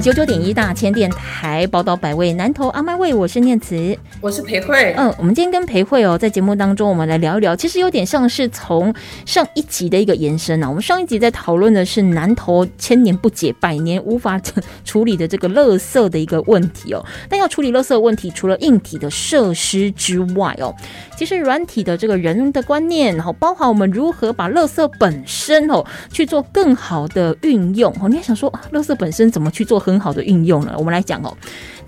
九九点一大千电台宝岛百味南投阿麦味，我是念慈，我是裴慧。嗯，我们今天跟裴慧哦，在节目当中，我们来聊一聊，其实有点像是从上一集的一个延伸啊。我们上一集在讨论的是南投千年不解、百年无法处理的这个垃圾的一个问题哦。但要处理垃圾问题，除了硬体的设施之外哦，其实软体的这个人的观念，然后包含我们如何把垃圾本身哦去做更好的运用哦。你也想说，垃圾本身怎么去做？做很好的运用了，我们来讲哦。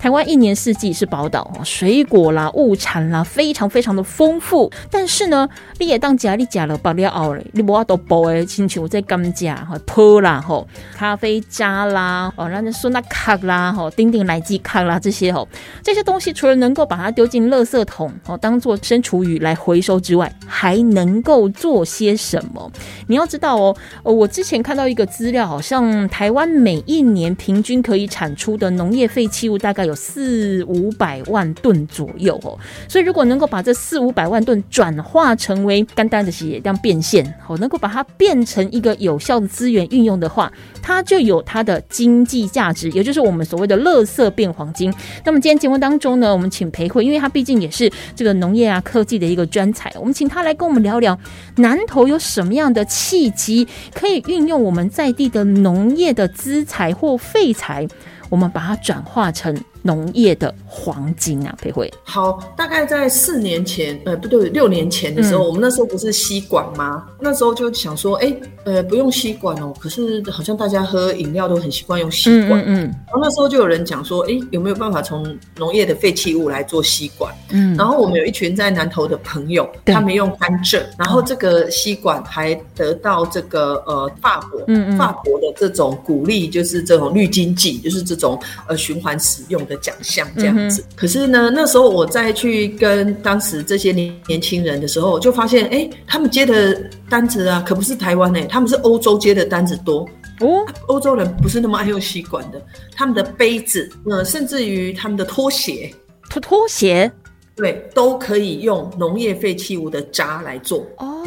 台湾一年四季是宝岛哦，水果啦、物产啦，非常非常的丰富。但是呢，你也当家你家了，把了熬了，你无法都包诶，亲像在甘蔗哈、坡啦吼、咖啡渣啦哦，然后说那卡啦吼、丁丁来鸡卡啦这些吼，这些东西除了能够把它丢进垃圾桶哦，当做生厨余来回收之外，还能够做些什么？你要知道哦，我之前看到一个资料，好像台湾每一年平均可以产出的农业废弃物大概。有四五百万吨左右哦，所以如果能够把这四五百万吨转化成为干单的企业这样变现，哦，能够把它变成一个有效的资源运用的话，它就有它的经济价值，也就是我们所谓的“垃圾变黄金”。那么今天节目当中呢，我们请裴慧，因为他毕竟也是这个农业啊科技的一个专才，我们请他来跟我们聊聊南投有什么样的契机可以运用我们在地的农业的资材或废材，我们把它转化成。农业的黄金啊，裴慧。好，大概在四年前，呃，不对，六年前的时候，我们那时候不是吸管吗？那时候就想说，哎，呃，不用吸管哦。可是好像大家喝饮料都很习惯用吸管。嗯嗯。然后那时候就有人讲说，哎，有没有办法从农业的废弃物来做吸管？嗯。然后我们有一群在南投的朋友，他们用甘蔗，然后这个吸管还得到这个呃法国，嗯嗯，法国的这种鼓励，就是这种绿经济，就是这种呃循环使用的。奖项这样子，可是呢，那时候我再去跟当时这些年年轻人的时候，就发现，哎，他们接的单子啊，可不是台湾哎，他们是欧洲接的单子多。哦。欧洲人不是那么爱用吸管的，他们的杯子，呃，甚至于他们的拖鞋，拖拖鞋，对，都可以用农业废弃物的渣来做。哦。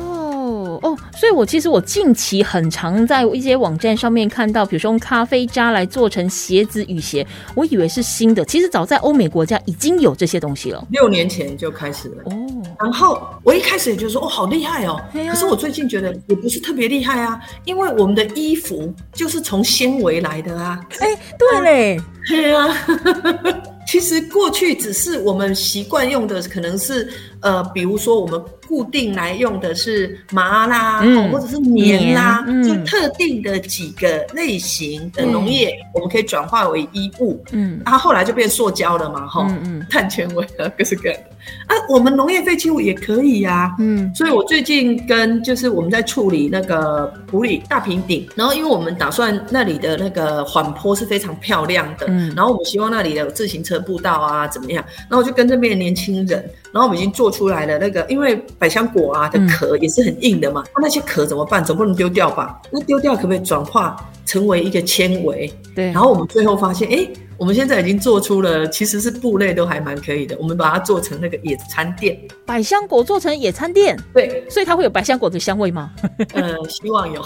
哦，所以我其实我近期很常在一些网站上面看到，比如说用咖啡渣来做成鞋子、雨鞋，我以为是新的，其实早在欧美国家已经有这些东西了，六年前就开始了。哦，然后我一开始也觉得说，哦，好厉害哦，可是我最近觉得也不是特别厉害啊，因为我们的衣服就是从纤维来的啊。哎，对嘞，对啊。其实过去只是我们习惯用的，可能是呃，比如说我们固定来用的是麻啦，或者是棉啦，就特定的几个类型的农业，我们可以转化为衣物。嗯，它后后来就变塑胶了嘛，哈，碳纤维啊，各式各样的。啊，我们农业废弃物也可以呀。嗯，所以我最近跟就是我们在处理那个普里大平顶，然后因为我们打算那里的那个缓坡是非常漂亮的，嗯，然后我们希望那里的自行车步道啊怎么样，然后我就跟这边的年轻人，然后我们已经做出来了那个，因为百香果啊的壳也是很硬的嘛，那那些壳怎么办？总不能丢掉吧？那丢掉可不可以转化成为一个纤维？对，然后我们最后发现，哎。我们现在已经做出了，其实是布类都还蛮可以的。我们把它做成那个野餐垫，百香果做成野餐垫，对，所以它会有百香果的香味吗？呃，希望有。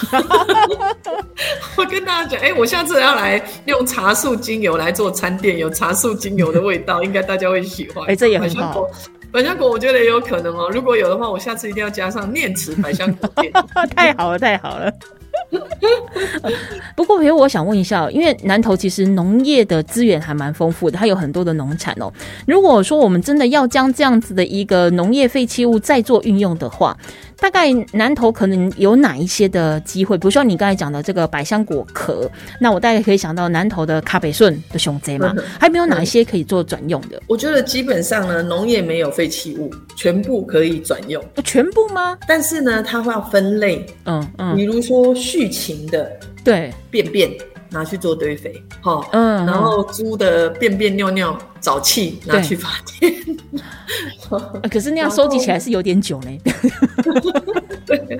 我跟大家讲，哎，我下次要来用茶树精油来做餐垫，有茶树精油的味道，应该大家会喜欢。哎，这也很好。百香果我觉得也有可能哦，如果有的话，我下次一定要加上念慈百香果垫。太好了，太好了。不过，其实我想问一下，因为南投其实农业的资源还蛮丰富的，它有很多的农产哦。如果说我们真的要将这样子的一个农业废弃物再做运用的话，大概南投可能有哪一些的机会？比如说你刚才讲的这个百香果壳，那我大概可以想到南投的卡北顺的熊贼嘛，还没有哪一些可以做转用的？我觉得基本上呢，农业没有废弃物，全部可以转用。全部吗？但是呢，它会要分类。嗯嗯，比如说畜禽的对便便拿去做堆肥，好，嗯，然后猪的便便尿尿沼气拿去发电。可是那样收集起来是有点久嘞。对，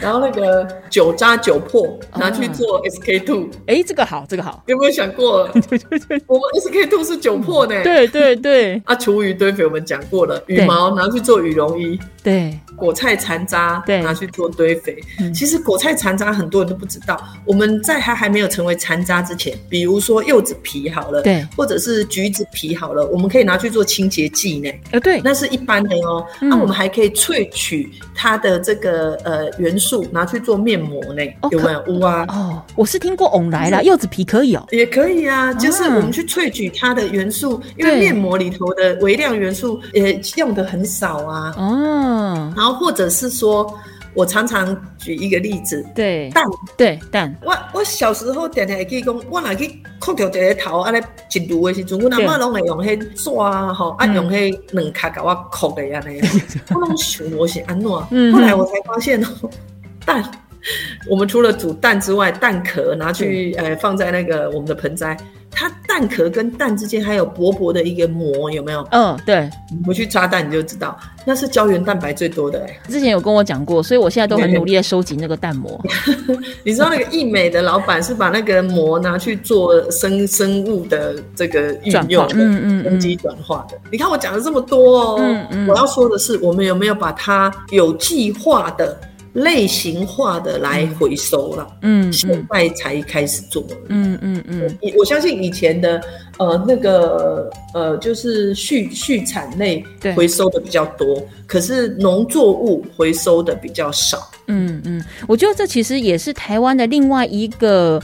然后那个酒渣酒粕拿去做 SK two，哎，这个好，这个好，有没有想过？我们 SK two 是酒粕呢。对对对。啊，厨余堆肥我们讲过了，羽毛拿去做羽绒衣。对。果菜残渣对拿去做堆肥。其实果菜残渣很多人都不知道，我们在它还没有成为残渣之前，比如说柚子皮好了，对，或者是橘子皮好了，我们可以拿去做清洁剂呢。呃，对，那是一般的哦。那我们还可以萃取它的这个呃元素，拿去做面膜呢。有没有？有啊。哦，我是听过翁来了，柚子皮可以哦，也可以啊。就是我们去萃取它的元素，因为面膜里头的微量元素也用的很少啊。哦。然后或者是说。我常常举一个例子，对蛋，对蛋。我我小时候常常会记讲，我若去磕掉一个头，安尼一路的时阵，我阿妈拢会用迄刷吼，啊用迄两卡甲我磕的安尼。我拢想我是安怎？后来我才发现哦，蛋，我们除了煮蛋之外，蛋壳拿去呃放在那个我们的盆栽。它蛋壳跟蛋之间还有薄薄的一个膜，有没有？嗯，对。回去抓蛋你就知道，那是胶原蛋白最多的哎。之前有跟我讲过，所以我现在都很努力的收集那个蛋膜。你知道那个易美的老板是把那个膜拿去做生生物的这个运用，嗯嗯，分机转化的。你看我讲了这么多哦，嗯嗯，我要说的是，我们有没有把它有计划的？类型化的来回收了，嗯，现在才开始做，嗯嗯嗯，我相信以前的呃那个呃就是畜畜产类回收的比较多，可是农作物回收的比较少，嗯嗯，我觉得这其实也是台湾的另外一个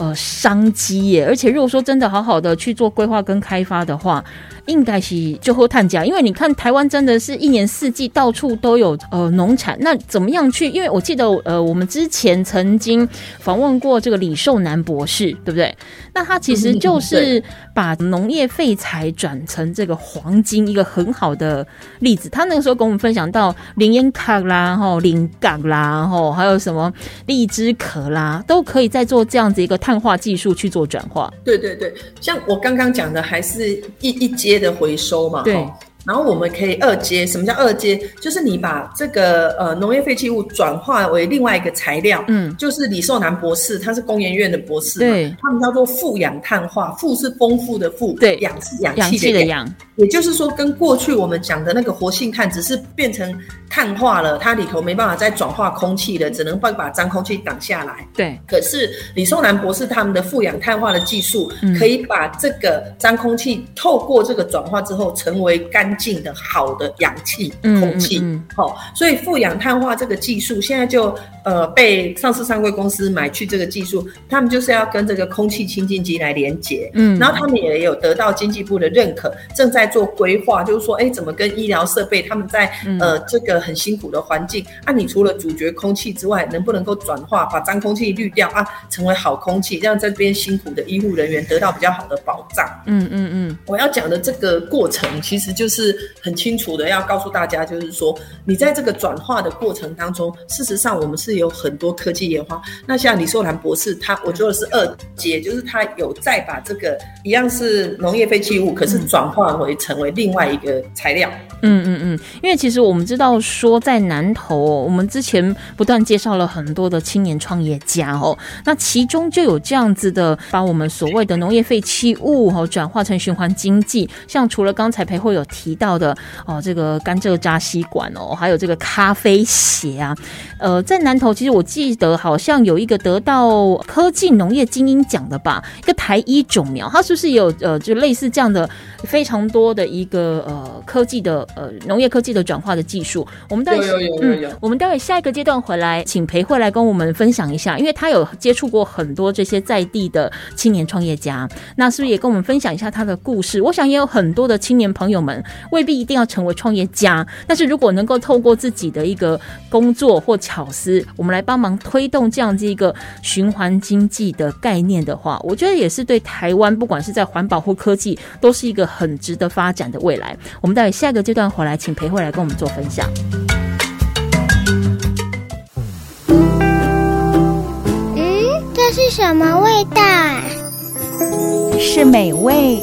呃商机耶，而且如果说真的好好的去做规划跟开发的话。应该是就后探价，因为你看台湾真的是一年四季到处都有呃农产，那怎么样去？因为我记得呃我们之前曾经访问过这个李寿南博士，对不对？那他其实就是把农业废材转成这个黄金一个很好的例子。他那个时候跟我们分享到林烟卡啦、吼林港啦、吼还有什么荔枝壳啦，都可以再做这样子一个碳化技术去做转化。对对对，像我刚刚讲的，还是一一阶的回收嘛。对。然后我们可以二阶，什么叫二阶？就是你把这个呃农业废弃物转化为另外一个材料，嗯，就是李寿南博士，他是工研院的博士，对，他们叫做富氧碳化，富是丰富的富，对，氧是氧气的氧，也就是说跟过去我们讲的那个活性炭只是变成碳化了，它里头没办法再转化空气了，只能把把脏空气挡下来，对。可是李寿南博士他们的富氧碳化的技术，可以把这个脏空气透过这个转化之后成为干。净的好的氧气空气，好，所以富氧碳化这个技术现在就呃被上市上柜公司买去这个技术，他们就是要跟这个空气清净机来连接，嗯，然后他们也有得到经济部的认可，正在做规划，就是说，哎，怎么跟医疗设备他们在呃这个很辛苦的环境，啊，你除了主角空气之外，能不能够转化把脏空气滤掉啊，成为好空气，让这边辛苦的医护人员得到比较好的保障。嗯嗯嗯，我要讲的这个过程其实就是。是很清楚的，要告诉大家，就是说，你在这个转化的过程当中，事实上我们是有很多科技研发。那像李寿兰博士，他我做的是二阶，就是他有再把这个一样是农业废弃物，可是转化为成为另外一个材料。嗯嗯嗯，因为其实我们知道说，在南投，我们之前不断介绍了很多的青年创业家哦，那其中就有这样子的，把我们所谓的农业废弃物哦转化成循环经济，像除了刚才裴慧有提。提到的哦，这个甘蔗扎吸管哦，还有这个咖啡鞋啊，呃，在南投其实我记得好像有一个得到科技农业精英奖的吧，一个台一种苗，它是不是有呃，就类似这样的非常多的一个呃科技的呃农业科技的转化的技术？我们待会嗯，我们待会下一个阶段回来，请裴慧来跟我们分享一下，因为他有接触过很多这些在地的青年创业家，那是不是也跟我们分享一下他的故事？我想也有很多的青年朋友们。未必一定要成为创业家，但是如果能够透过自己的一个工作或巧思，我们来帮忙推动这样子一个循环经济的概念的话，我觉得也是对台湾不管是在环保或科技，都是一个很值得发展的未来。我们待会下一个阶段回来，请裴慧来跟我们做分享。嗯，这是什么味道？是美味。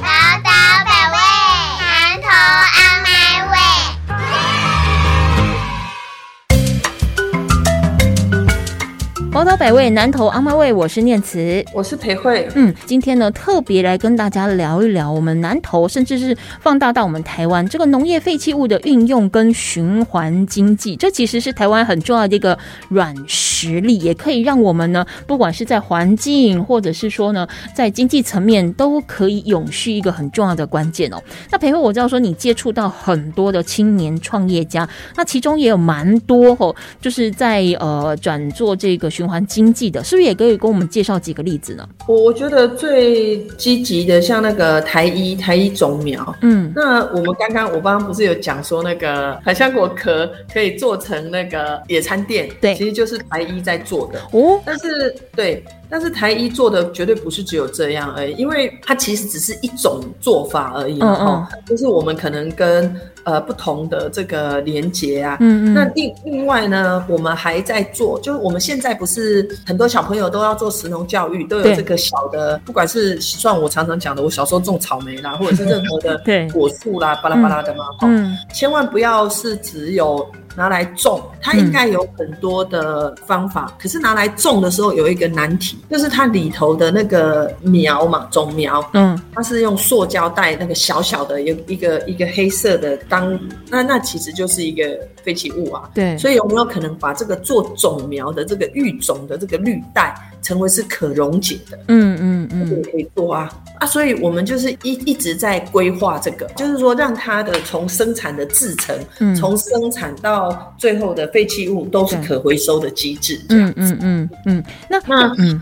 宝岛百味，南投阿妈味，我是念慈，我是裴慧。嗯，今天呢，特别来跟大家聊一聊我们南投，甚至是放大到我们台湾这个农业废弃物的运用跟循环经济，这其实是台湾很重要的一个软实力，也可以让我们呢，不管是在环境，或者是说呢，在经济层面，都可以永续一个很重要的关键哦。那裴慧，我知道说你接触到很多的青年创业家，那其中也有蛮多哦，就是在呃转做这个。循环经济的，是不是也可以跟我们介绍几个例子呢？我我觉得最积极的，像那个台一台一种苗，嗯，那我们刚刚我刚刚不是有讲说那个海香果壳可以做成那个野餐垫，对，其实就是台一在做的哦。但是对，但是台一做的绝对不是只有这样而已，因为它其实只是一种做法而已，嗯嗯，就是我们可能跟。呃，不同的这个连接啊，嗯嗯，那另另外呢，我们还在做，就是我们现在不是很多小朋友都要做食农教育，都有这个小的，不管是算我常常讲的，我小时候种草莓啦，或者是任何的果树啦，巴拉巴拉的嘛，嗯，千万不要是只有。拿来种，它应该有很多的方法。可是拿来种的时候有一个难题，就是它里头的那个苗嘛，种苗，嗯，它是用塑胶袋那个小小的，有一个一个黑色的当，那那其实就是一个废弃物啊。对，所以有没有可能把这个做种苗的这个育种的这个绿带？成为是可溶解的，嗯嗯嗯，这个可以做啊啊，所以我们就是一一直在规划这个，就是说让它的从生产的制成，从生产到最后的废弃物都是可回收的机制，嗯嗯嗯嗯，那那嗯。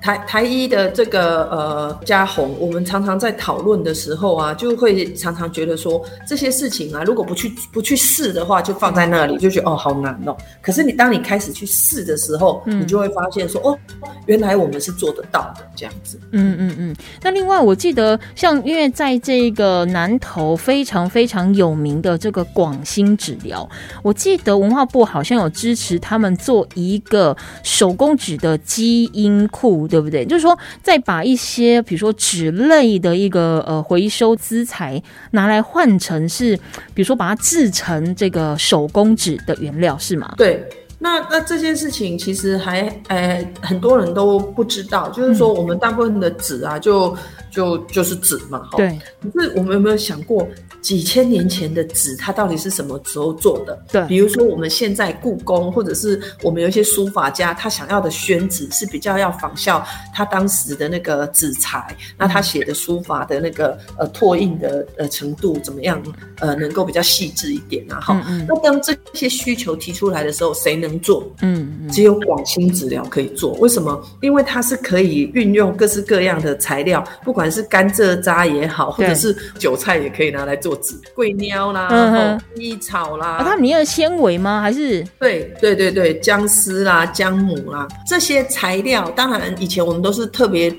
台台一的这个呃嘉宏，我们常常在讨论的时候啊，就会常常觉得说这些事情啊，如果不去不去试的话，就放在那里，就觉得哦好难哦。可是你当你开始去试的时候，你就会发现说哦，原来我们是做得到的这样子。嗯嗯嗯。那另外我记得像因为在这个南投非常非常有名的这个广兴纸疗，我记得文化部好像有支持他们做一个手工纸的基因库。对不对？就是说，再把一些比如说纸类的一个呃回收资材拿来换成是，比如说把它制成这个手工纸的原料，是吗？对。那那这件事情其实还呃很多人都不知道，就是说我们大部分的纸啊，就就就是纸嘛，哈。对。可是我们有没有想过？几千年前的纸，它到底是什么时候做的？对，比如说我们现在故宫，或者是我们有一些书法家，他想要的宣纸是比较要仿效他当时的那个纸材，那他写的书法的那个呃拓印的呃程度怎么样？呃，能够比较细致一点啊，哈。那当这些需求提出来的时候，谁能做？嗯嗯，只有广兴纸料可以做。为什么？因为它是可以运用各式各样的材料，不管是甘蔗渣也好，或者是韭菜也可以拿来做纸。桂鸟啦，然蜜草啦，它里面的纤维吗？还是对对对对，姜丝啦、姜母啦这些材料，当然以前我们都是特别。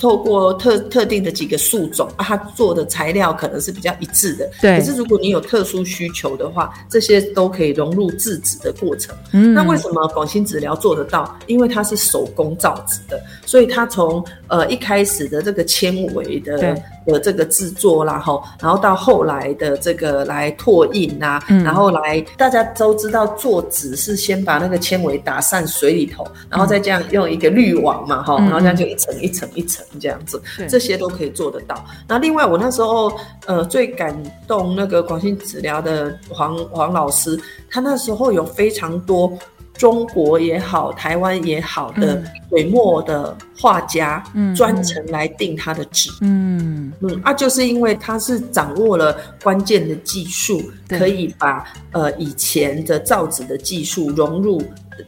透过特特定的几个树种啊，它做的材料可能是比较一致的。对。可是如果你有特殊需求的话，这些都可以融入制纸的过程。嗯。那为什么广兴纸疗做得到？因为它是手工造纸的，所以它从呃一开始的这个纤维的的这个制作啦，吼然后到后来的这个来拓印啊，然后来大家都知道做纸是先把那个纤维打散水里头，然后再这样用一个滤网嘛，哈，然后这样就一层一层一层。这样子，这些都可以做得到。那另外，我那时候呃最感动那个广信治疗的黄黄老师，他那时候有非常多中国也好、台湾也好的水墨的画家，专程来订他的纸。嗯嗯，啊，就是因为他是掌握了关键的技术，可以把呃以前的造纸的技术融入。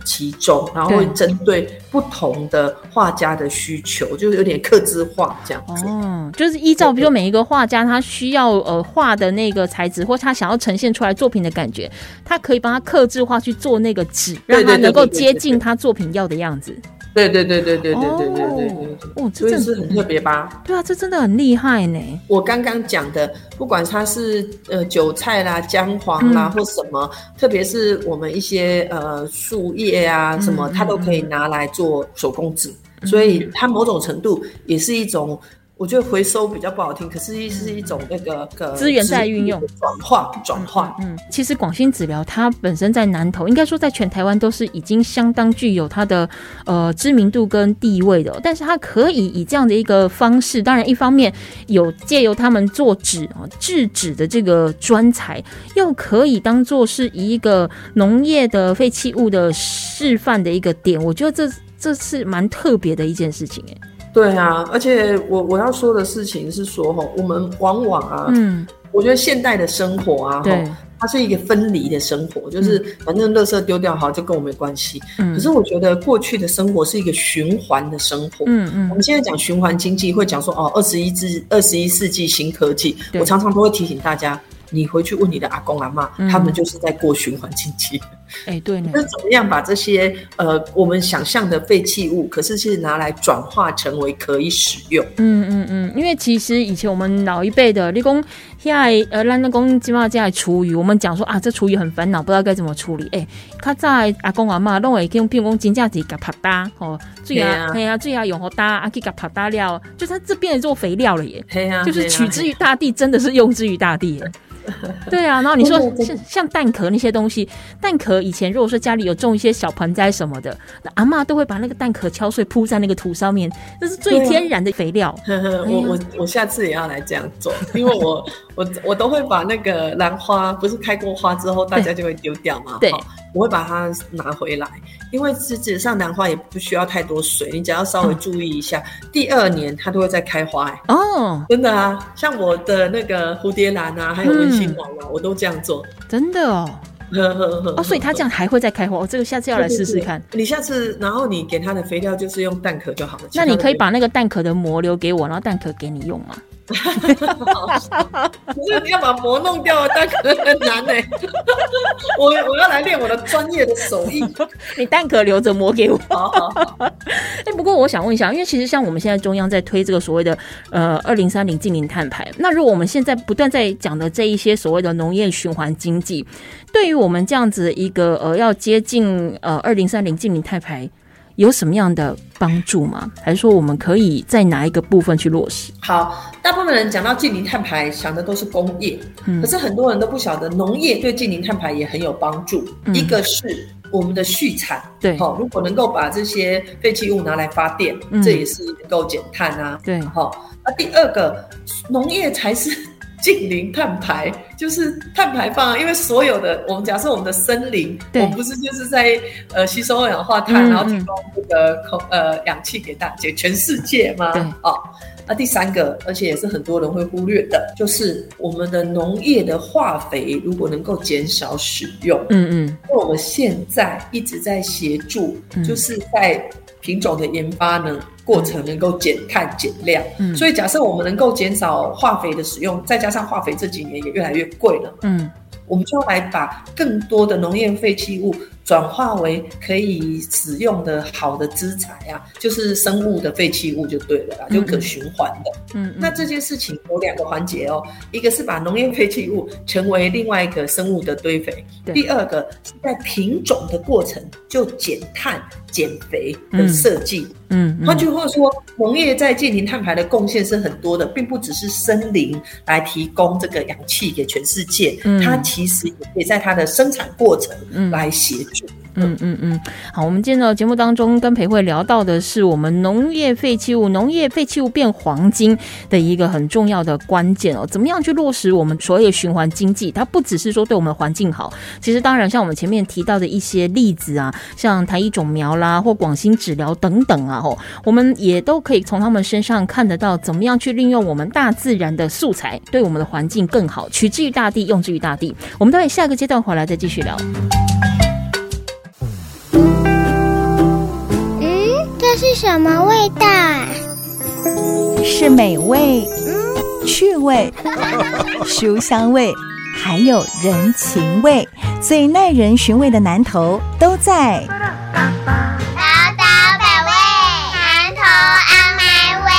其中，然后会针对不同的画家的需求，就是有点刻字化这样子。哦，就是依照比如说每一个画家他需要呃画的那个材质，或他想要呈现出来作品的感觉，他可以帮他刻字化去做那个纸，让他能够接近他作品要的样子。对对对对对对对对对对，哦，所以是很特别吧？对啊，这真的很厉害呢。我刚刚讲的，不管它是呃韭菜啦、姜黄啦或什么，特别是我们一些呃树叶啊什么，它都可以拿来做手工纸，所以它某种程度也是一种。我觉得回收比较不好听，可是是一种那个个资源再运用、转化、转化。嗯，其实广兴纸疗它本身在南投，应该说在全台湾都是已经相当具有它的呃知名度跟地位的。但是它可以以这样的一个方式，当然一方面有借由他们做纸啊制纸的这个专才，又可以当做是一个农业的废弃物的示范的一个点。我觉得这这是蛮特别的一件事情，哎。对啊，而且我我要说的事情是说哈，我们往往啊，嗯，我觉得现代的生活啊，哈，它是一个分离的生活，就是反正垃圾丢掉好就跟我没关系。嗯，可是我觉得过去的生活是一个循环的生活。嗯嗯，我们现在讲循环经济，会讲说哦，二十一世二十一世纪新科技，我常常都会提醒大家。你回去问你的阿公阿妈，他们就是在过循环经济。哎，对。那怎么样把这些呃我们想象的废弃物，可是是拿来转化成为可以使用？嗯嗯嗯。因为其实以前我们老一辈的，你讲现在呃，咱那公起码在厨余，我们讲说啊，这厨余很烦恼，不知道该怎么处理。哎，他在阿公阿妈弄会用如讲金价子给拍打哦，最啊，对啊，最啊用好打，阿去给拍打料，就它这变成做肥料了耶。就是取之于大地，真的是用之于大地。对啊，然后你说像像蛋壳那些东西，蛋壳以前如果说家里有种一些小盆栽什么的，那阿妈都会把那个蛋壳敲碎铺在那个土上面，那是最天然的肥料。我我我下次也要来这样做，因为我我 我都会把那个兰花，不是开过花之后大家就会丢掉嘛，对，我会把它拿回来。因为实际上兰花也不需要太多水，你只要稍微注意一下，第二年它都会再开花。哎，哦，真的啊，像我的那个蝴蝶兰啊，还有文心兰啊，我都这样做。真的哦，哦，所以它这样还会再开花。我这个下次要来试试看。你下次，然后你给它的肥料就是用蛋壳就好了。那你可以把那个蛋壳的膜留给我，然后蛋壳给你用吗？可是你要把膜弄掉，蛋壳很难呢。我我要来练我的专业的手艺。你蛋壳留着膜给我。哎，不过我想问一下，因为其实像我们现在中央在推这个所谓的呃二零三零近零碳排，那如果我们现在不断在讲的这一些所谓的农业循环经济，对于我们这样子一个呃要接近呃二零三零近零碳排。有什么样的帮助吗？还是说我们可以在哪一个部分去落实？好，大部分人讲到近零碳排，想的都是工业，可是很多人都不晓得农业对近零碳排也很有帮助。一个是我们的畜产，对，好，如果能够把这些废弃物拿来发电，这也是能够减碳啊。对，好，那第二个，农业才是。近零碳排就是碳排放，因为所有的我们假设我们的森林，我们不是就是在呃吸收二氧化碳，然后提供这个空呃氧气给大家全世界吗？哦，那第三个，而且也是很多人会忽略的，就是我们的农业的化肥如果能够减少使用，嗯嗯，因为我们现在一直在协助，就是在。品种的研发呢，过程能够减碳减量，嗯，所以假设我们能够减少化肥的使用，再加上化肥这几年也越来越贵了，嗯，我们就来把更多的农业废弃物。转化为可以使用的好的资材啊，就是生物的废弃物就对了啦，就可循环的。嗯，那这件事情有两个环节哦，一个是把农业废弃物成为另外一个生物的堆肥，第二个是在品种的过程就减碳减肥的设计。嗯，换句话说，农业在建零碳排的贡献是很多的，并不只是森林来提供这个氧气给全世界，它其实也可以在它的生产过程来协助。嗯嗯嗯嗯，好，我们今天的节目当中跟裴慧聊到的是我们农业废弃物，农业废弃物变黄金的一个很重要的关键哦，怎么样去落实我们所有循环经济？它不只是说对我们的环境好，其实当然像我们前面提到的一些例子啊，像台一种苗啦，或广兴治疗等等啊，吼，我们也都可以从他们身上看得到怎么样去利用我们大自然的素材，对我们的环境更好，取之于大地，用之于大地。我们待会下个阶段回来再继续聊。什么味道？啊是美味嗯趣味书香味还有人情味。最耐人寻味的男头都在。宝岛百味男头阿麦味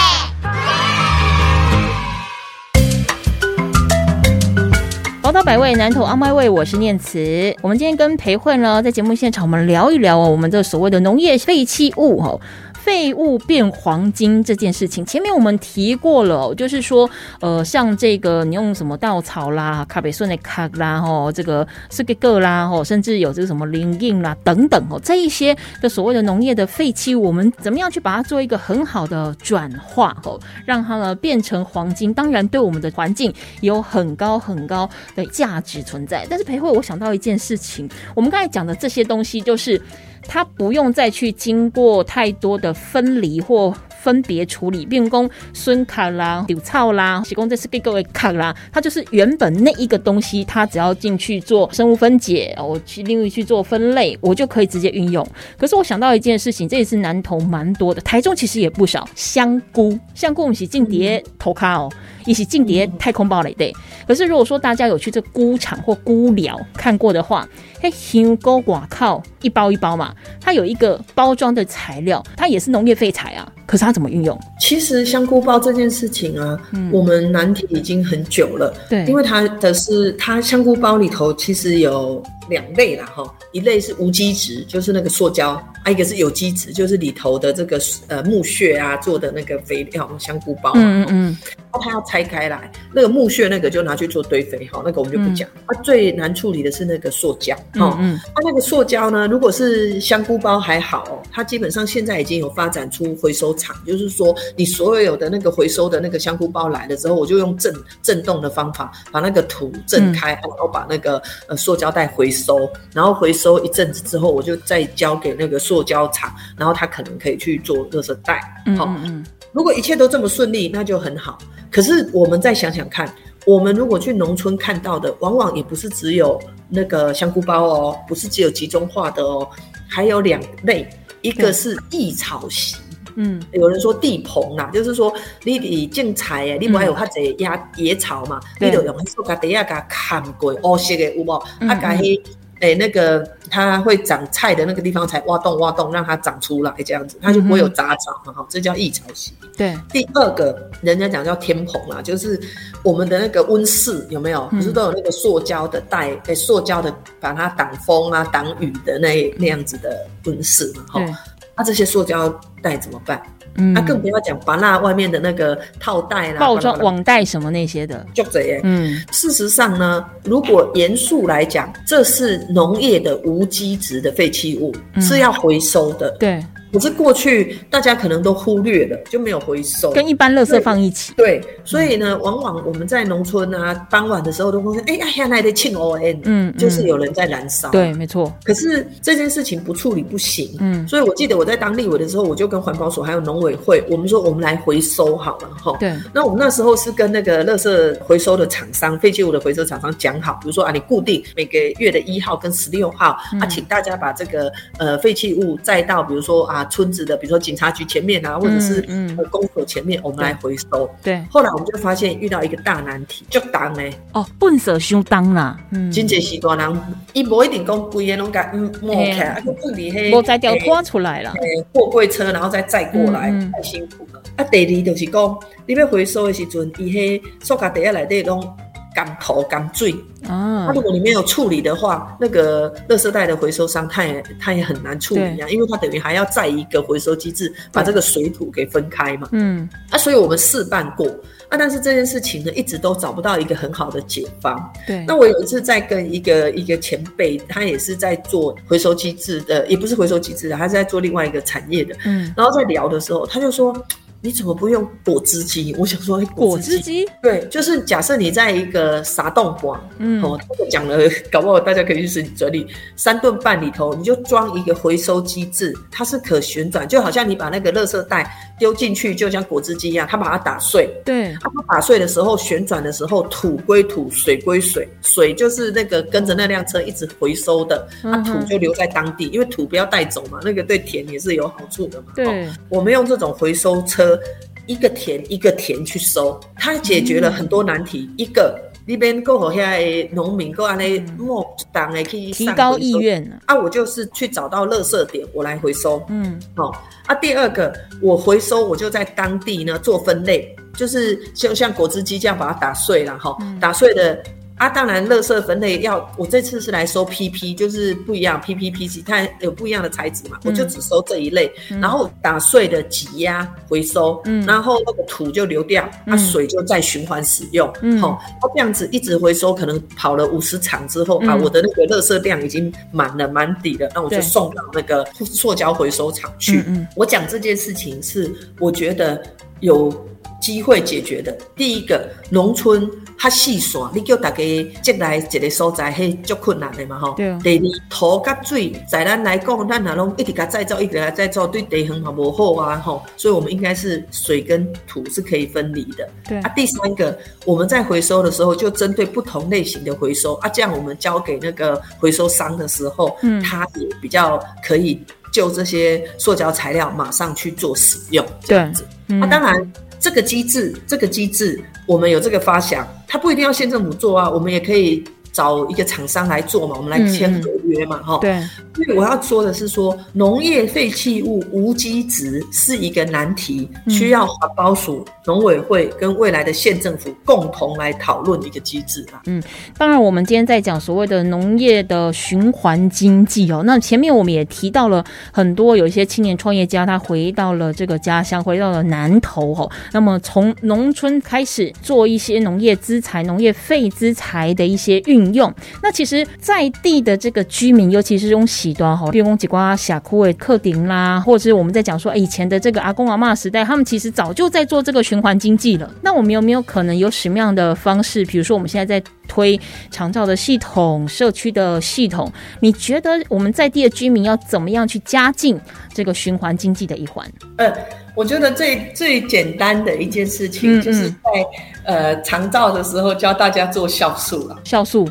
宝岛百味男头阿麦味我是念慈。我们今天跟培混呢在节目现场我们聊一聊哦我们这所谓的农业废弃物哦。废物变黄金这件事情，前面我们提过了，就是说，呃，像这个你用什么稻草啦、卡贝顺的卡啦，吼，这个是个个啦，吼，甚至有这个什么灵印啦等等，哦，这一些的所谓的农业的废弃物，我们怎么样去把它做一个很好的转化，吼，让它呢变成黄金？当然，对我们的环境有很高很高的价值存在。但是培慧，我想到一件事情，我们刚才讲的这些东西，就是。它不用再去经过太多的分离或分别处理，变工孙卡啦、丢草啦，提供这是给各位卡啦。它就是原本那一个东西，它只要进去做生物分解，我去另外去做分类，我就可以直接运用。可是我想到一件事情，这也是南投蛮多的，台中其实也不少香菇，香菇我们是进碟投卡哦。一起进碟太空包了对。可是如果说大家有去这菇场或菇寮看过的话，嘿，香菇寡靠一包一包嘛，它有一个包装的材料，它也是农业废材啊。可是它怎么运用？其实香菇包这件事情啊，我们难题已经很久了。对，因为它的是它香菇包里头其实有两类啦，哈，一类是无机质，就是那个塑胶；，啊，一个是有机质，就是里头的这个呃木屑啊做的那个肥料香菇包。嗯嗯。它要拆开来，那个木屑那个就拿去做堆肥，哈，那个我们就不讲。它最难处理的是那个塑胶，哦，它那个塑胶呢，如果是香菇包还好，哦，它基本上现在已经有发展出回收厂，就是说你所有的那个回收的那个香菇包来了之后，我就用震震动的方法把那个土震开，然后把那个呃塑胶袋回收，然后回收一阵子之后，我就再交给那个塑胶厂，然后他可能可以去做垃圾袋，好，如果一切都这么顺利，那就很好。可是我们再想想看，我们如果去农村看到的，往往也不是只有那个香菇包哦，不是只有集中化的哦，还有两类，一个是异草席，嗯，有人说地棚啦，就是说你你种菜诶，你不还有较侪野野草嘛，你就用塑胶袋啊，甲砍过乌色的有无？啊，甲迄。哎，那个它会长菜的那个地方才挖洞挖洞，让它长出来，这样子它就不会有杂草嘛，哈，这叫异草席。对，第二个人家讲叫天棚啦，就是我们的那个温室有没有？不是都有那个塑胶的袋，哎，塑胶的把它挡风啊、挡雨的那那样子的温室嘛，哈。那这些塑胶袋怎么办？嗯，那更不要讲把那外面的那个套袋啦、包装网袋什么那些的，就这耶。嗯，事实上呢，如果严肃来讲，这是农业的无机质的废弃物，是要回收的。对。可是过去大家可能都忽略了，就没有回收，跟一般垃圾放一起。对，所以呢，往往我们在农村啊，傍晚的时候都会说：“哎呀，现在的庆 O N，嗯，就是有人在燃烧。”对，没错。可是这件事情不处理不行。嗯，所以我记得我在当立委的时候，我就跟环保署还有农委会，我们说我们来回收好了哈。对。那我们那时候是跟那个垃圾回收的厂商、废弃物的回收厂商讲好，比如说啊，你固定每个月的一号跟十六号啊，请大家把这个呃废弃物载到，比如说啊村子的，比如说。警察局前面啊，或者是呃公所前面，我们来回收。对，后来我们就发现遇到一个大难题，就当呢。哦，笨色相当啦。嗯，真济时大人，伊无一定讲规个拢甲嗯摸起来，啊，就自己嘿，无再掉拖出来了。货柜车然后再载过来，太辛苦了。啊，第二就是讲，你要回收的时阵，伊迄塑胶袋内底拢。干头干醉啊！它如果你没有处理的话，那个垃圾袋的回收商，他也他也很难处理啊，因为他等于还要再一个回收机制把这个水土给分开嘛。嗯，啊，所以我们试办过啊，但是这件事情呢，一直都找不到一个很好的解方。对，那我有一次在跟一个一个前辈，他也是在做回收机制的，也不是回收机制的，他是在做另外一个产业的。嗯，然后在聊的时候，他就说。你怎么不用果汁机？我想说，果汁机对，就是假设你在一个沙洞馆，嗯，哦，这个讲了，搞不好大家可以去整整理三顿半里头，你就装一个回收机制，它是可旋转，就好像你把那个垃圾袋丢进去，就像果汁机一样，它把它打碎，对，它打碎的时候旋转的时候，土归土，水归水，水就是那个跟着那辆车一直回收的，它土就留在当地，因为土不要带走嘛，那个对田也是有好处的嘛。对，我们用这种回收车。一个田一个田去收，它解决了很多难题。一个那边够好，现在农民够安尼莫当诶可以提高意愿啊！我就是去找到垃圾点，我来回收。嗯，好啊。第二个，我回收我就在当地呢做分类，就是像像果汁机这样把它打碎了哈，打碎的。啊，当然，垃圾分类要我这次是来收 PP，就是不一样 PP、PC，它有不一样的材质嘛，我就只收这一类，然后打碎的挤压回收，嗯，然后那个土就流掉，啊，水就再循环使用，嗯，好，它这样子一直回收，可能跑了五十场之后啊，我的那个垃圾量已经满了满底了，那我就送到那个塑胶回收厂去。嗯，我讲这件事情是我觉得有机会解决的。第一个，农村。较细散，你叫大家进来一个所在，迄足困难的嘛吼。对。第二，土甲水，在咱来讲，咱若拢一直甲再造，一直甲再造，对地很好无好啊吼。所以，我们应该是水跟土是可以分离的。对。啊，第三个，我们在回收的时候，就针对不同类型的回收啊，这样我们交给那个回收商的时候，嗯，他也比较可以就这些塑胶材料马上去做使用。这样子。啊，当然。这个机制，这个机制，我们有这个发想，它不一定要县政府做啊，我们也可以。找一个厂商来做嘛，我们来签合约嘛，哈。对。因为我要说的是，说农业废弃物无机质是一个难题，需要环保署、农委会跟未来的县政府共同来讨论一个机制啊。嗯，当然，我们今天在讲所谓的农业的循环经济哦。那前面我们也提到了很多，有一些青年创业家他回到了这个家乡，回到了南投哦。那么从农村开始做一些农业资材、农业废资材的一些运。用那其实在地的这个居民，尤其是用喜端哈，比如讲几瓜峡谷的客顶啦，或者是我们在讲说以前的这个阿公阿妈时代，他们其实早就在做这个循环经济了。那我们有没有可能有什么样的方式？比如说我们现在在推长照的系统、社区的系统，你觉得我们在地的居民要怎么样去加进这个循环经济的一环？呃，我觉得最最简单的一件事情，就是在呃长照的时候教大家做酵素了。酵素，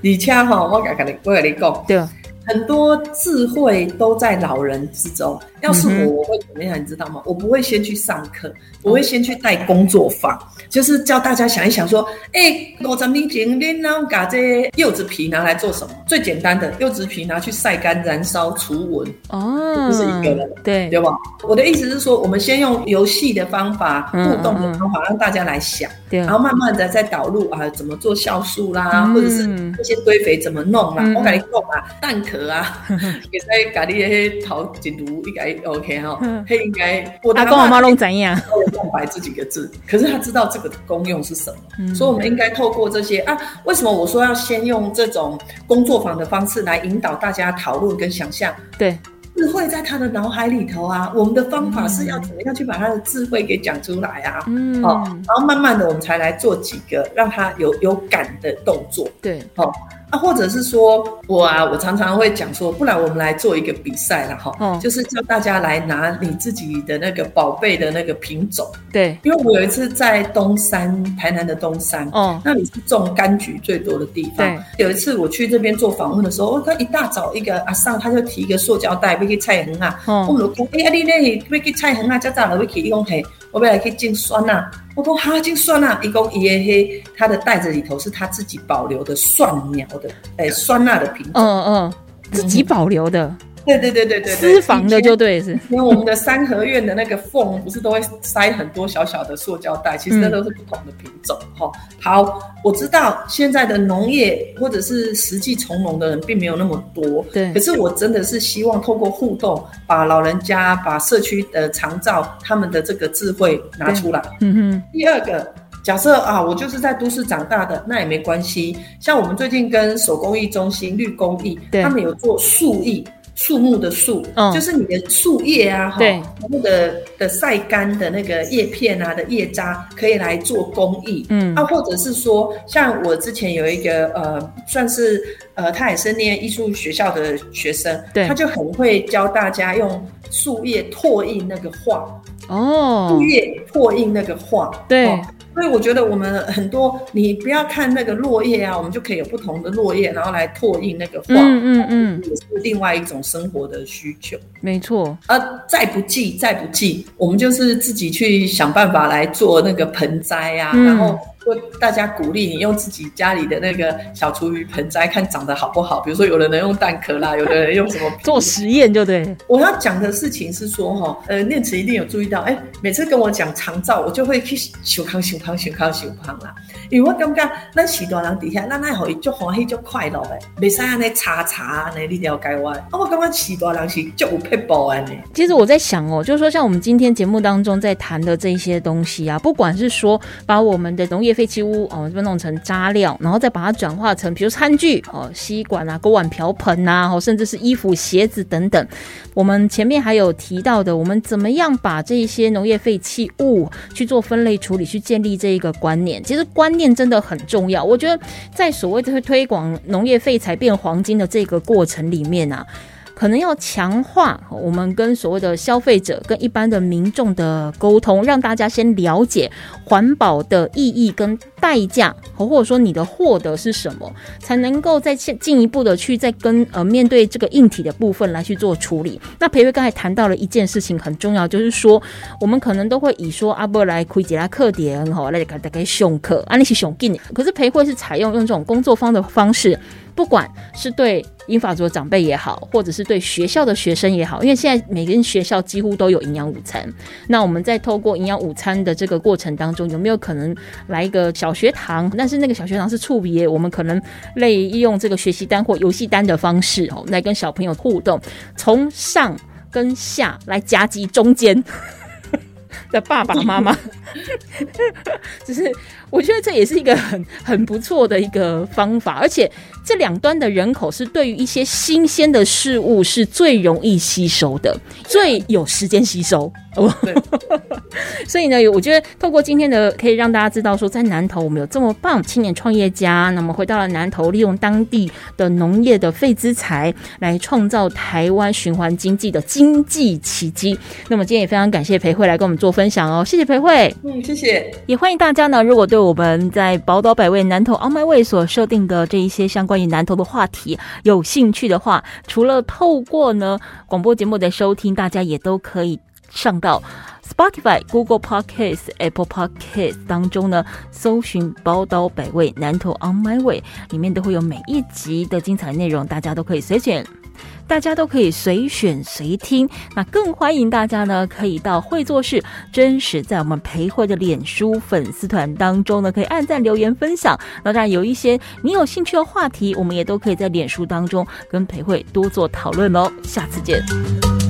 你恰哈，我跟你我跟你讲，对，很多智慧都在老人之中。要是我，我会怎么样？你知道吗？我不会先去上课，我会先去带工作坊，就是叫大家想一想，说，哎，我咱们前面呢，把这柚子皮拿来做什么？最简单的，柚子皮拿去晒干、燃烧、除蚊，哦，就是一个人，对对吧？我的意思是说，我们先用游戏的方法、互动的方法，让大家来想，对，然后慢慢的再导入啊，怎么做酵素啦，或者是这些堆肥怎么弄啦，我跟你讲啊，蛋壳啊，也在咖喱些淘解毒应该。OK 哈，他应该我阿公阿妈弄怎样？空白这几个字，可是他知道这个功用是什么，所以我们应该透过这些啊，为什么我说要先用这种工作坊的方式来引导大家讨论跟想象？对，智慧在他的脑海里头啊，我们的方法是要怎么样去把他的智慧给讲出来啊？嗯，好，然后慢慢的我们才来做几个让他有有感的动作。对，好。啊，或者是说我啊，我常常会讲说，不然我们来做一个比赛了哈，就是叫大家来拿你自己的那个宝贝的那个品种。对，因为我有一次在东山，台南的东山，哦，那里是种柑橘最多的地方。有一次我去这边做访问的时候，他一大早一个阿上他就提一个塑胶袋，要去菜园啊，我们就讲，哎，你那要去菜园啊，早早就要去，伊讲嘿，我要来去进酸呐。我说哈，进酸呐，伊讲伊的嘿，他的袋子里头是他自己保留的蒜苗的，哎，酸辣的品种，嗯嗯，自己保留的。对对对对对，私房的就对是，因为我们的三合院的那个缝不是都会塞很多小小的塑胶袋，其实那都是不同的品种哈。好，我知道现在的农业或者是实际从农的人并没有那么多，对。可是我真的是希望透过互动，把老人家、把社区的长照他们的这个智慧拿出来。嗯哼。第二个，假设啊，我就是在都市长大的，那也没关系。像我们最近跟手工艺中心绿工艺，他们有做树艺。树木的树，就是你的树叶啊，哈，那个的晒干的那个叶片啊的叶渣，可以来做工艺，嗯，啊，或者是说，像我之前有一个呃，算是呃，他也是念艺术学校的学生，对，他就很会教大家用树叶拓印那个画，哦，树叶拓印那个画，对。所以我觉得我们很多，你不要看那个落叶啊，我们就可以有不同的落叶，然后来拓印那个画，嗯嗯嗯，也是另外一种生活的需求。没错，呃，再不济再不济，我们就是自己去想办法来做那个盆栽啊，然后。就大家鼓励你用自己家里的那个小厨余盆栽，看长得好不好。比如说，有的人用蛋壳啦，有的人用什么做实验，就对。我要讲的事情是说，哈，呃，念慈一定有注意到，哎，每次跟我讲长照，我就会去修康修香想康想康啦。因为我感觉咱许多人底下，咱爱互伊足欢喜足快乐的，袂使安尼查查安尼，你了解我？啊，我感觉许多人是足有撇步安尼。其实我在想哦，就是说像我们今天节目当中在谈的这些东西啊，不管是说把我们的农业废弃物哦，这边弄成渣料，然后再把它转化成，比如餐具哦，吸管啊、锅碗瓢盆呐，哦，甚至是衣服、鞋子等等。我们前面还有提到的，我们怎么样把这些农业废弃物去做分类处理，去建立这一个观念。其实观念真的很重要。我觉得在所谓的推广农业废材变黄金的这个过程里面啊。可能要强化我们跟所谓的消费者、跟一般的民众的沟通，让大家先了解环保的意义跟代价，或者说你的获得是什么，才能够再进进一步的去再跟呃面对这个硬体的部分来去做处理。那培慧刚才谈到了一件事情很重要，就是说我们可能都会以说阿波来亏几拉课点哈，来给大家上课，啊那是熊劲，可是培慧是采用用这种工作方的方式。不管是对英法族的长辈也好，或者是对学校的学生也好，因为现在每间学校几乎都有营养午餐。那我们在透过营养午餐的这个过程当中，有没有可能来一个小学堂？但是那个小学堂是触别，我们可能类用这个学习单或游戏单的方式哦，来跟小朋友互动，从上跟下来夹击中间 的爸爸妈妈，只是。我觉得这也是一个很很不错的一个方法，而且这两端的人口是对于一些新鲜的事物是最容易吸收的，最有时间吸收。所以呢，我觉得透过今天的，可以让大家知道说，在南投我们有这么棒青年创业家，那么回到了南投，利用当地的农业的废资材来创造台湾循环经济的经济奇迹。那么今天也非常感谢裴慧来跟我们做分享哦，谢谢裴慧。嗯，谢谢。也欢迎大家呢，如果对我们在宝岛百味南投 On My Way 所设定的这一些相关于南投的话题有兴趣的话，除了透过呢广播节目的收听，大家也都可以上到 Spotify、Google Podcast、Apple Podcast 当中呢，搜寻宝岛百味南投 On My Way，里面都会有每一集的精彩内容，大家都可以随选。大家都可以随选随听，那更欢迎大家呢，可以到会做事真实在我们培慧的脸书粉丝团当中呢，可以按赞留言分享。那当然有一些你有兴趣的话题，我们也都可以在脸书当中跟培慧多做讨论哦。下次见。